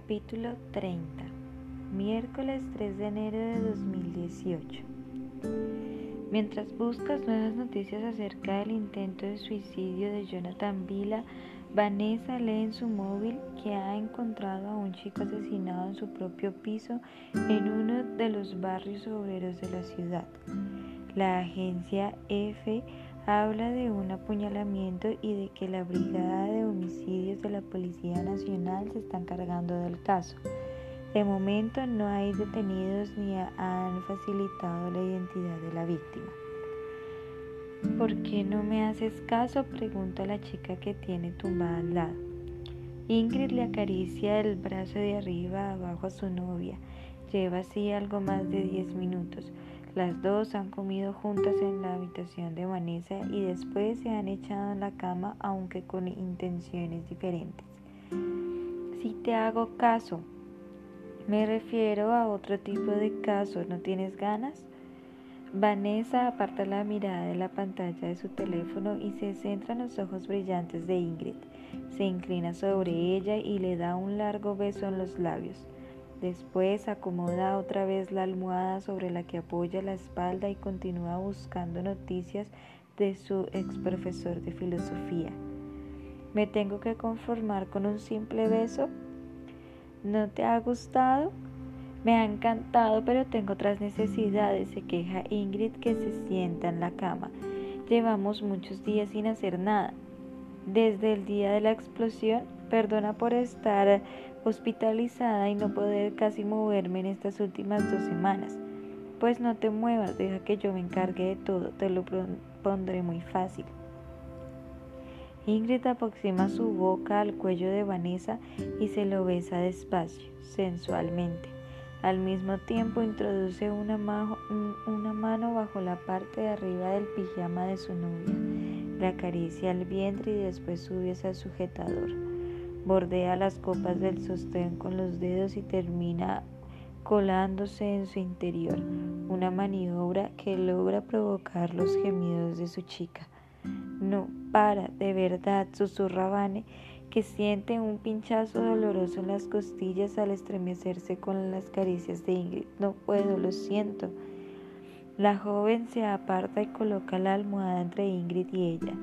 Capítulo 30 Miércoles 3 de enero de 2018 Mientras buscas nuevas noticias acerca del intento de suicidio de Jonathan Vila, Vanessa lee en su móvil que ha encontrado a un chico asesinado en su propio piso en uno de los barrios obreros de la ciudad. La agencia F habla de un apuñalamiento y de que la Brigada de Homicidios de la Policía Nacional se está encargando del caso. De momento no hay detenidos ni han facilitado la identidad de la víctima. ¿Por qué no me haces caso? pregunta la chica que tiene tumbada al lado. Ingrid le acaricia el brazo de arriba abajo a su novia. Lleva así algo más de 10 minutos. Las dos han comido juntas en la habitación de Vanessa y después se han echado en la cama aunque con intenciones diferentes. Si te hago caso, me refiero a otro tipo de caso, ¿no tienes ganas? Vanessa aparta la mirada de la pantalla de su teléfono y se centra en los ojos brillantes de Ingrid. Se inclina sobre ella y le da un largo beso en los labios. Después acomoda otra vez la almohada sobre la que apoya la espalda y continúa buscando noticias de su ex profesor de filosofía. ¿Me tengo que conformar con un simple beso? ¿No te ha gustado? Me ha encantado, pero tengo otras necesidades, se queja Ingrid que se sienta en la cama. Llevamos muchos días sin hacer nada. Desde el día de la explosión, perdona por estar hospitalizada y no poder casi moverme en estas últimas dos semanas. Pues no te muevas, deja que yo me encargue de todo, te lo pondré muy fácil. Ingrid aproxima su boca al cuello de Vanessa y se lo besa despacio, sensualmente. Al mismo tiempo introduce una, mano bajo la parte de arriba del pijama de su novia. Le acaricia el vientre y después sube hacia el sujetador. Bordea las copas del sostén con los dedos y termina colándose en su interior, una maniobra que logra provocar los gemidos de su chica. No para, de verdad, susurra Vane, que siente un pinchazo doloroso en las costillas al estremecerse con las caricias de Ingrid. No puedo, lo siento. La joven se aparta y coloca la almohada entre Ingrid y ella.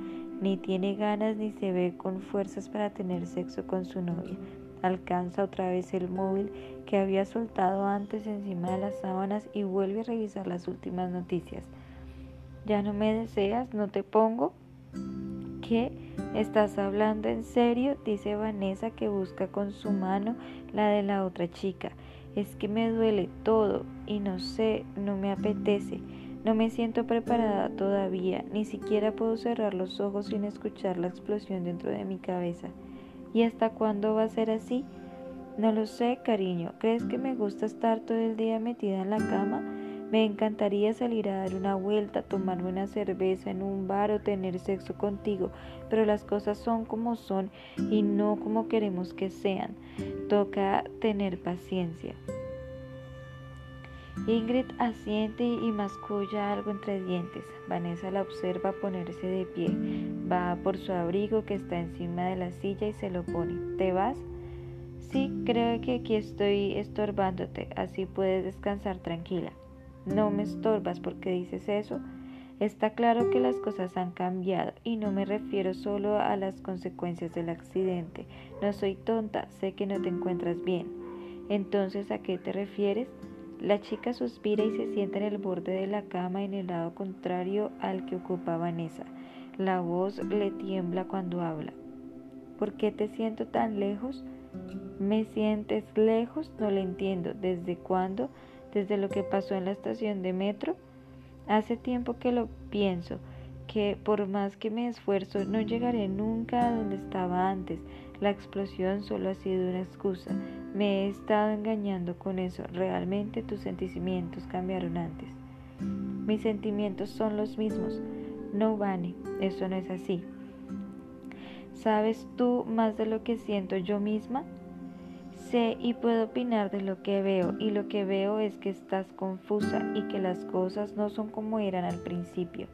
Ni tiene ganas ni se ve con fuerzas para tener sexo con su novia. Alcanza otra vez el móvil que había soltado antes encima de las sábanas y vuelve a revisar las últimas noticias. ¿Ya no me deseas? ¿No te pongo? ¿Qué? ¿Estás hablando en serio? Dice Vanessa que busca con su mano la de la otra chica. Es que me duele todo y no sé, no me apetece. No me siento preparada todavía, ni siquiera puedo cerrar los ojos sin escuchar la explosión dentro de mi cabeza. ¿Y hasta cuándo va a ser así? No lo sé, cariño. ¿Crees que me gusta estar todo el día metida en la cama? Me encantaría salir a dar una vuelta, tomarme una cerveza en un bar o tener sexo contigo, pero las cosas son como son y no como queremos que sean. Toca tener paciencia. Ingrid asiente y masculla algo entre dientes. Vanessa la observa ponerse de pie. Va por su abrigo que está encima de la silla y se lo pone. ¿Te vas? Sí, creo que aquí estoy estorbándote, así puedes descansar tranquila. No me estorbas porque dices eso. Está claro que las cosas han cambiado y no me refiero solo a las consecuencias del accidente. No soy tonta, sé que no te encuentras bien. Entonces, ¿a qué te refieres? La chica suspira y se sienta en el borde de la cama en el lado contrario al que ocupa Vanessa. La voz le tiembla cuando habla. ¿Por qué te siento tan lejos? ¿Me sientes lejos? No le entiendo. ¿Desde cuándo? ¿Desde lo que pasó en la estación de metro? Hace tiempo que lo pienso, que por más que me esfuerzo no llegaré nunca a donde estaba antes. La explosión solo ha sido una excusa. Me he estado engañando con eso. Realmente tus sentimientos cambiaron antes. Mis sentimientos son los mismos. No, Vane, eso no es así. ¿Sabes tú más de lo que siento yo misma? Sé y puedo opinar de lo que veo y lo que veo es que estás confusa y que las cosas no son como eran al principio.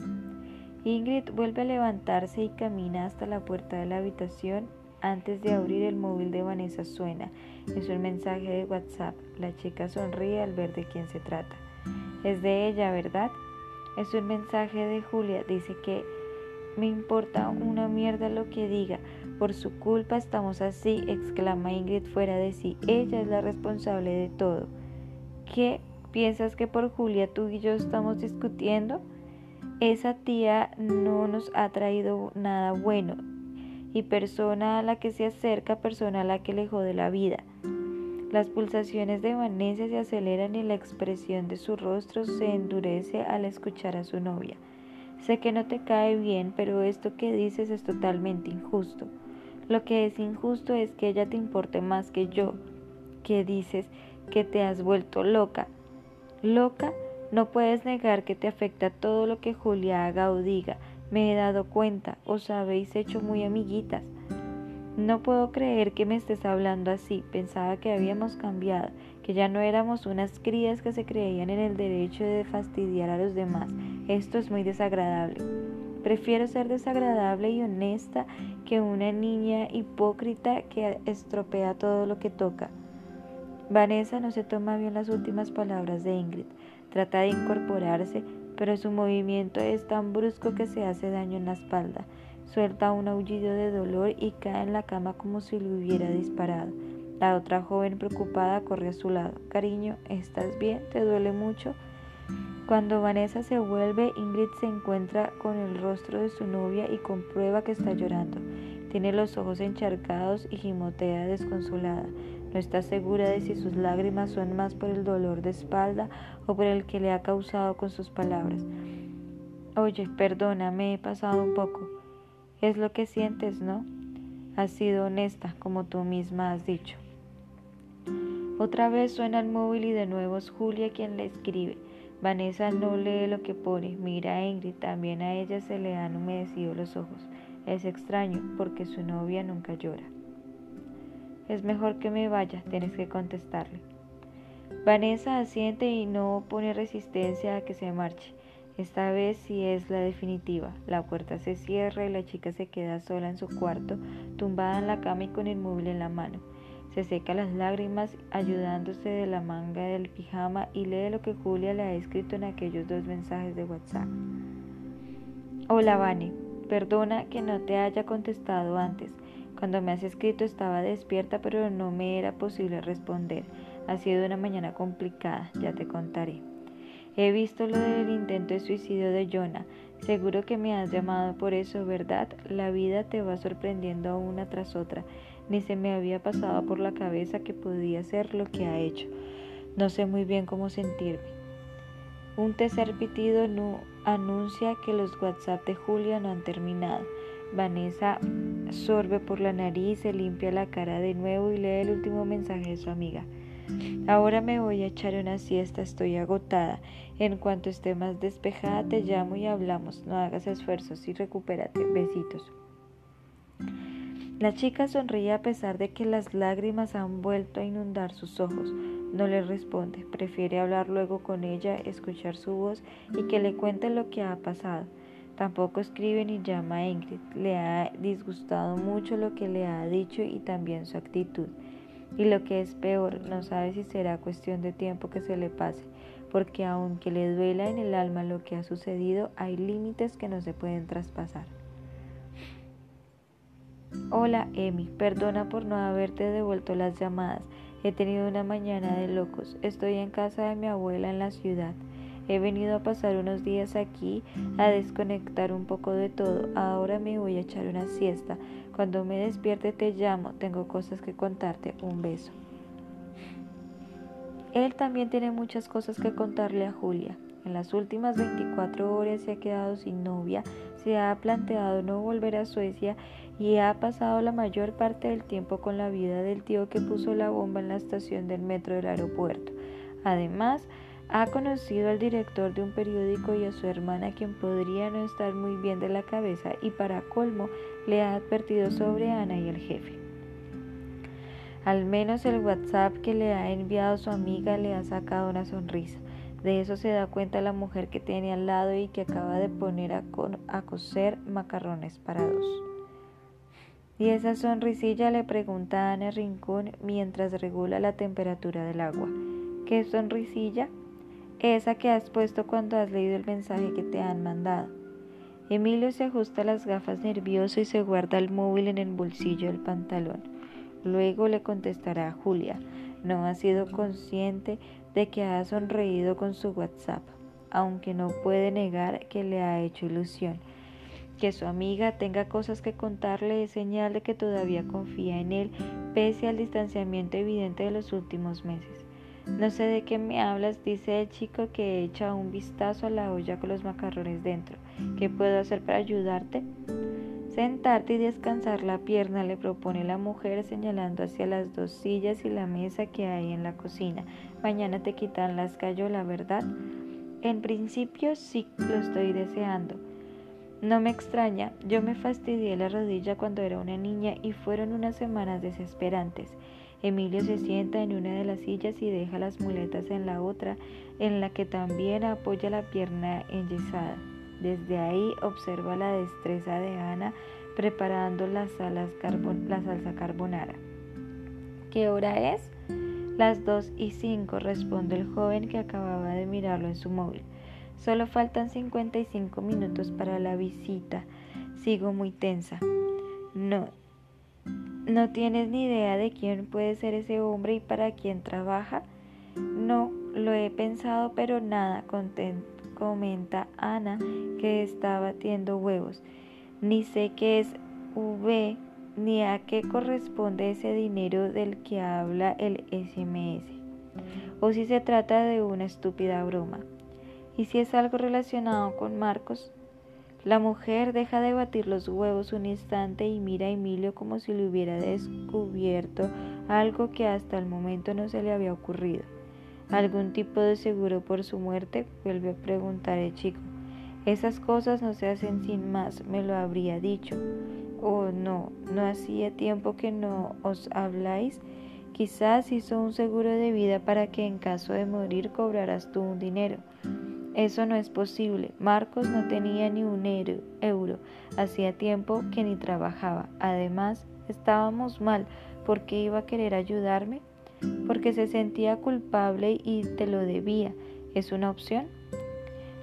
Ingrid vuelve a levantarse y camina hasta la puerta de la habitación Antes de abrir el móvil de Vanessa suena. Es un mensaje de WhatsApp. La chica sonríe al ver de quién se trata. Es de ella, ¿verdad? Es un mensaje de Julia. Dice que me importa una mierda lo que diga. Por su culpa estamos así, exclama Ingrid fuera de sí. Ella es la responsable de todo. ¿Qué? ¿Piensas que por Julia tú y yo estamos discutiendo? Esa tía no nos ha traído nada bueno. Y persona a la que se acerca, persona a la que le jode la vida. Las pulsaciones de Vanessa se aceleran y la expresión de su rostro se endurece al escuchar a su novia. Sé que no te cae bien, pero esto que dices es totalmente injusto. Lo que es injusto es que ella te importe más que yo, que dices que te has vuelto loca. Loca, no puedes negar que te afecta todo lo que Julia haga o diga. Me he dado cuenta, os habéis hecho muy amiguitas. No puedo creer que me estés hablando así. Pensaba que habíamos cambiado, que ya no éramos unas crías que se creían en el derecho de fastidiar a los demás. Esto es muy desagradable. Prefiero ser desagradable y honesta que una niña hipócrita que estropea todo lo que toca. Vanessa no se toma bien las últimas palabras de Ingrid. Trata de incorporarse, pero su movimiento es tan brusco que se hace daño en la espalda. Suelta un aullido de dolor y cae en la cama como si le hubiera disparado. La otra joven preocupada corre a su lado. Cariño, ¿estás bien? ¿Te duele mucho? Cuando Vanessa se vuelve, Ingrid se encuentra con el rostro de su novia y comprueba que está llorando. Tiene los ojos encharcados y gimotea desconsolada. No está segura de si sus lágrimas son más por el dolor de espalda o por el que le ha causado con sus palabras. Oye, perdona, me he pasado un poco. Es lo que sientes, ¿no? Has sido honesta, como tú misma has dicho. Otra vez suena el móvil y de nuevo es Julia quien le escribe. Vanessa no lee lo que pone, mira a Ingrid, también a ella se le han humedecido los ojos. Es extraño porque su novia nunca llora. Es mejor que me vaya, tienes que contestarle. Vanessa asiente y no pone resistencia a que se marche. Esta vez sí es la definitiva. La puerta se cierra y la chica se queda sola en su cuarto, tumbada en la cama y con el móvil en la mano. Se seca las lágrimas ayudándose de la manga del pijama y lee lo que Julia le ha escrito en aquellos dos mensajes de WhatsApp. Hola Vani, perdona que no te haya contestado antes. Cuando me has escrito estaba despierta pero no me era posible responder. Ha sido una mañana complicada, ya te contaré. He visto lo del intento de suicidio de Jonah. Seguro que me has llamado por eso, ¿verdad? La vida te va sorprendiendo una tras otra. Ni se me había pasado por la cabeza que podía ser lo que ha hecho. No sé muy bien cómo sentirme. Un tercer pitido no anuncia que los WhatsApp de Julia no han terminado. Vanessa sorbe por la nariz, se limpia la cara de nuevo y lee el último mensaje de su amiga. Ahora me voy a echar una siesta, estoy agotada. En cuanto esté más despejada te llamo y hablamos. No hagas esfuerzos y recupérate. Besitos. La chica sonríe a pesar de que las lágrimas han vuelto a inundar sus ojos. No le responde. Prefiere hablar luego con ella, escuchar su voz y que le cuente lo que ha pasado. Tampoco escribe ni llama a Ingrid. Le ha disgustado mucho lo que le ha dicho y también su actitud. Y lo que es peor, no sabe si será cuestión de tiempo que se le pase, porque aunque le duela en el alma lo que ha sucedido, hay límites que no se pueden traspasar. Hola, Emi, perdona por no haberte devuelto las llamadas. He tenido una mañana de locos. Estoy en casa de mi abuela en la ciudad. He venido a pasar unos días aquí, a desconectar un poco de todo. Ahora me voy a echar una siesta. Cuando me despierte te llamo. Tengo cosas que contarte. Un beso. Él también tiene muchas cosas que contarle a Julia. En las últimas 24 horas se ha quedado sin novia, se ha planteado no volver a Suecia y ha pasado la mayor parte del tiempo con la vida del tío que puso la bomba en la estación del metro del aeropuerto. Además, ha conocido al director de un periódico y a su hermana quien podría no estar muy bien de la cabeza y para colmo le ha advertido sobre Ana y el jefe. Al menos el WhatsApp que le ha enviado su amiga le ha sacado una sonrisa. De eso se da cuenta la mujer que tiene al lado y que acaba de poner a, a cocer macarrones para dos. ¿Y esa sonrisilla? le pregunta Ana Rincón mientras regula la temperatura del agua. ¿Qué sonrisilla? Esa que has puesto cuando has leído el mensaje que te han mandado. Emilio se ajusta las gafas nervioso y se guarda el móvil en el bolsillo del pantalón. Luego le contestará a Julia. No ha sido consciente de que ha sonreído con su WhatsApp, aunque no puede negar que le ha hecho ilusión. Que su amiga tenga cosas que contarle es señal de que todavía confía en él, pese al distanciamiento evidente de los últimos meses. No sé de qué me hablas, dice el chico que echa un vistazo a la olla con los macarrones dentro. ¿Qué puedo hacer para ayudarte? Sentarte y descansar la pierna, le propone la mujer señalando hacia las dos sillas y la mesa que hay en la cocina. Mañana te quitan las la ¿verdad? En principio sí lo estoy deseando. No me extraña, yo me fastidié la rodilla cuando era una niña y fueron unas semanas desesperantes. Emilio se sienta en una de las sillas y deja las muletas en la otra, en la que también apoya la pierna enyesada. Desde ahí observa la destreza de Ana preparando la, salsa carbonara. ¿Qué hora es? Las dos y cinco, responde el joven que acababa de mirarlo en su móvil. Solo faltan 55 minutos para la visita. Sigo muy tensa. No. ¿No tienes ni idea de quién puede ser ese hombre y para quién trabaja? No, lo he pensado, pero nada, comenta Ana, que está batiendo huevos. Ni sé qué es V, ni a qué corresponde ese dinero del que habla el SMS. O si se trata de una estúpida broma. ¿Y si es algo relacionado con Marcos? La mujer deja de batir los huevos un instante y mira a Emilio como si le hubiera descubierto algo que hasta el momento no se le había ocurrido. ¿Algún tipo de seguro por su muerte? vuelve a preguntar el chico. Esas cosas no se hacen sin más, me lo habría dicho. Oh, no, no hacía tiempo que no os habláis. Quizás hizo un seguro de vida para que en caso de morir cobraras tú un dinero. Eso no es posible. Marcos no tenía ni un euro. Hacía tiempo que ni trabajaba. Además, estábamos mal. ¿Por qué iba a querer ayudarme? Porque se sentía culpable y te lo debía. ¿Es una opción?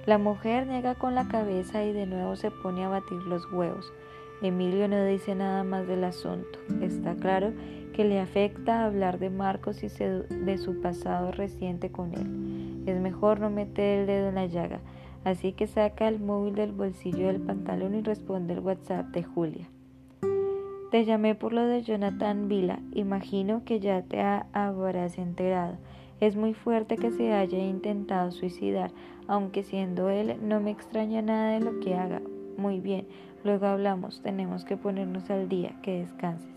La mujer niega con la cabeza y de nuevo se pone a batir los huevos. Emilio no dice nada más del asunto. Está claro que le afecta hablar de Marcos y de su pasado reciente con él. Es mejor no meter el dedo en la llaga, así que saca el móvil del bolsillo del pantalón y responde el WhatsApp de Julia. Te llamé por lo de Jonathan Vila. Imagino que ya te habrás enterado. Es muy fuerte que se haya intentado suicidar, aunque siendo él no me extraña nada de lo que haga. Muy bien, luego hablamos. Tenemos que ponernos al día. Que descanses.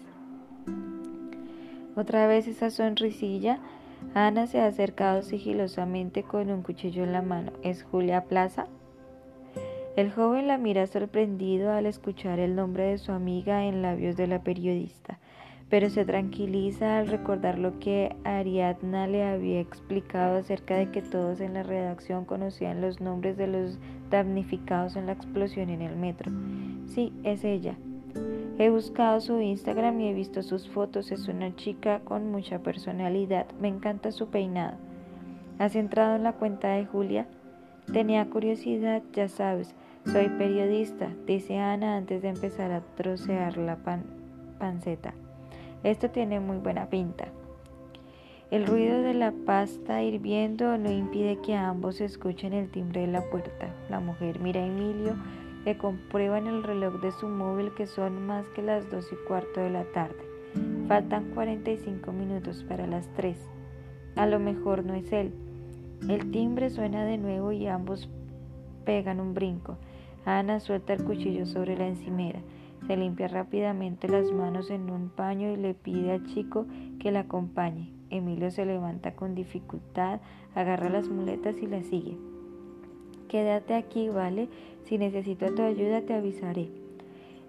Otra vez esa sonrisilla. Ana se ha acercado sigilosamente con un cuchillo en la mano. ¿Es Julia Plaza? El joven la mira sorprendido al escuchar el nombre de su amiga en labios de la periodista, pero se tranquiliza al recordar lo que Ariadna le había explicado acerca de que todos en la redacción conocían los nombres de los damnificados en la explosión en el metro. Sí, es ella. He buscado su Instagram y he visto sus fotos. Es una chica con mucha personalidad. Me encanta su peinado. ¿Has entrado en la cuenta de Julia? Tenía curiosidad, ya sabes. Soy periodista, dice Ana antes de empezar a trocear la panceta. Esto tiene muy buena pinta. El ruido de la pasta hirviendo no impide que ambos escuchen el timbre de la puerta. La mujer mira a Emilio que comprueba en el reloj de su móvil que son más que las dos y cuarto de la tarde. Faltan 45 minutos para las 3. A lo mejor no es él. El timbre suena de nuevo y ambos pegan un brinco. Ana suelta el cuchillo sobre la encimera. Se limpia rápidamente las manos en un paño y le pide al chico que la acompañe. Emilio se levanta con dificultad, agarra las muletas y la sigue. Quédate aquí, ¿vale? Si necesito tu ayuda te avisaré.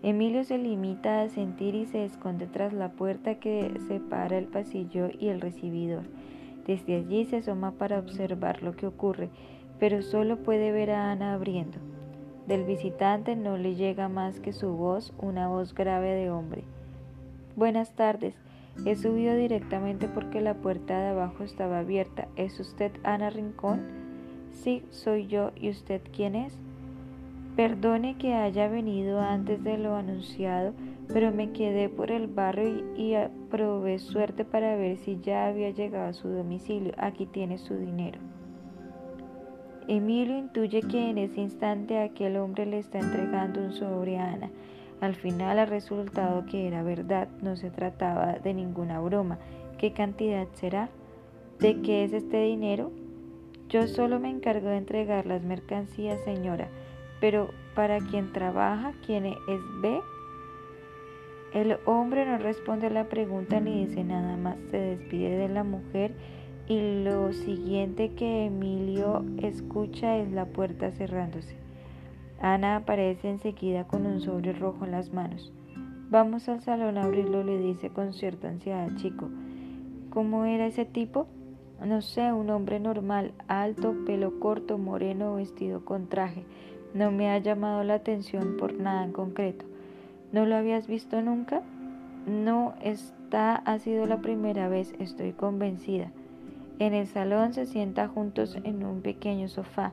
Emilio se limita a sentir y se esconde tras la puerta que separa el pasillo y el recibidor. Desde allí se asoma para observar lo que ocurre, pero solo puede ver a Ana abriendo. Del visitante no le llega más que su voz, una voz grave de hombre. Buenas tardes. He subido directamente porque la puerta de abajo estaba abierta. ¿Es usted Ana Rincón? Sí, soy yo. ¿Y usted quién es? Perdone que haya venido antes de lo anunciado, pero me quedé por el barrio y, probé suerte para ver si ya había llegado a su domicilio. Aquí tiene su dinero. Emilio intuye que en ese instante aquel hombre le está entregando un sobre a Ana. Al final ha resultado que era verdad, no se trataba de ninguna broma. ¿Qué cantidad será? ¿De qué es este dinero? Yo solo me encargo de entregar las mercancías, señora, pero para quien trabaja, ¿quién es B? El hombre no responde a la pregunta ni dice nada más, se despide de la mujer y lo siguiente que Emilio escucha es la puerta cerrándose. Ana aparece enseguida con un sobre rojo en las manos. Vamos al salón a abrirlo, le dice con cierta ansiedad chico. ¿Cómo era ese tipo? No sé, un hombre normal, alto, pelo corto, moreno, vestido con traje. No me ha llamado la atención por nada en concreto. ¿No lo habías visto nunca? No, esta ha sido la primera vez, estoy convencida. En el salón se sienta juntos en un pequeño sofá.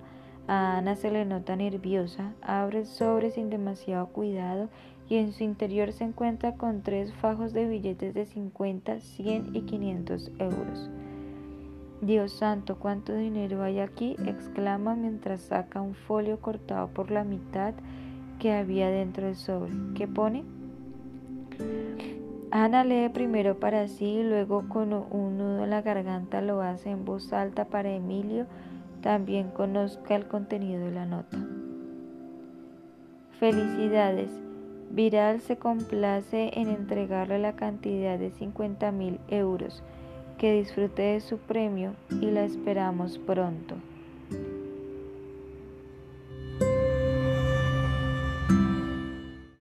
A Ana se le nota nerviosa, abre el sobre sin demasiado cuidado y en su interior se encuentra con tres fajos de billetes de 50, 100 y 500 euros. Dios santo, ¿cuánto dinero hay aquí? exclama mientras saca un folio cortado por la mitad que había dentro del sobre. ¿Qué pone? Ana lee primero para sí y luego con un nudo en la garganta lo hace en voz alta para Emilio también conozca el contenido de la nota. Felicidades. Viral se complace en entregarle la cantidad de 50 mil euros. Que disfrute de su premio y la esperamos pronto.